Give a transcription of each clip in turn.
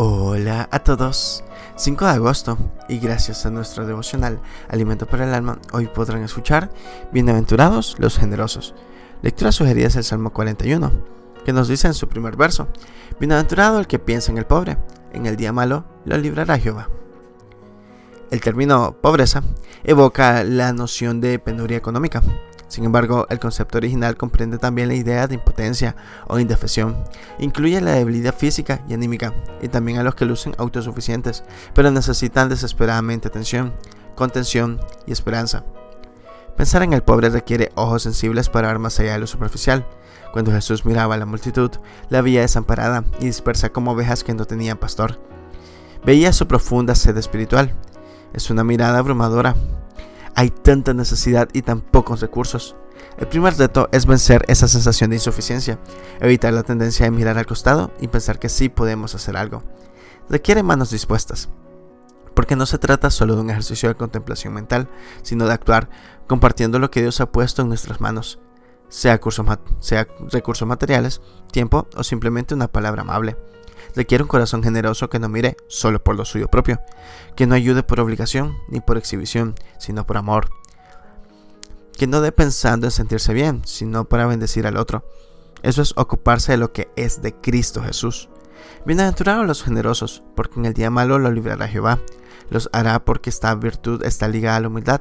Hola a todos. 5 de agosto y gracias a nuestro devocional Alimento para el Alma, hoy podrán escuchar Bienaventurados los generosos. Lectura sugerida es el Salmo 41, que nos dice en su primer verso, Bienaventurado el que piensa en el pobre, en el día malo lo librará Jehová. El término pobreza evoca la noción de penuria económica, sin embargo, el concepto original comprende también la idea de impotencia o indefensión. Incluye la debilidad física y anímica, y también a los que lucen autosuficientes, pero necesitan desesperadamente atención, contención y esperanza. Pensar en el pobre requiere ojos sensibles para ver más allá de lo superficial. Cuando Jesús miraba a la multitud, la veía desamparada y dispersa como ovejas que no tenían pastor. Veía su profunda sed espiritual. Es una mirada abrumadora, hay tanta necesidad y tan pocos recursos. El primer reto es vencer esa sensación de insuficiencia, evitar la tendencia de mirar al costado y pensar que sí podemos hacer algo. Requiere manos dispuestas, porque no se trata solo de un ejercicio de contemplación mental, sino de actuar compartiendo lo que Dios ha puesto en nuestras manos, sea, sea recursos materiales, tiempo o simplemente una palabra amable requiere un corazón generoso que no mire solo por lo suyo propio, que no ayude por obligación ni por exhibición, sino por amor, que no dé pensando en sentirse bien, sino para bendecir al otro. Eso es ocuparse de lo que es de Cristo Jesús. Bienaventurados los generosos, porque en el día malo lo librará Jehová. Los hará porque esta virtud está ligada a la humildad,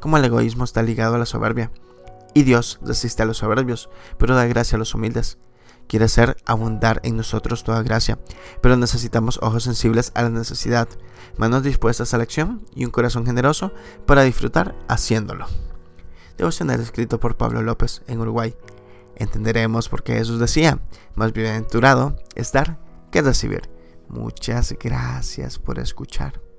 como el egoísmo está ligado a la soberbia. Y Dios resiste a los soberbios, pero da gracia a los humildes quiere hacer abundar en nosotros toda gracia, pero necesitamos ojos sensibles a la necesidad, manos dispuestas a la acción y un corazón generoso para disfrutar haciéndolo. Devocional escrito por Pablo López en Uruguay. Entenderemos por qué Jesús decía, más bienaventurado es dar que recibir. Muchas gracias por escuchar.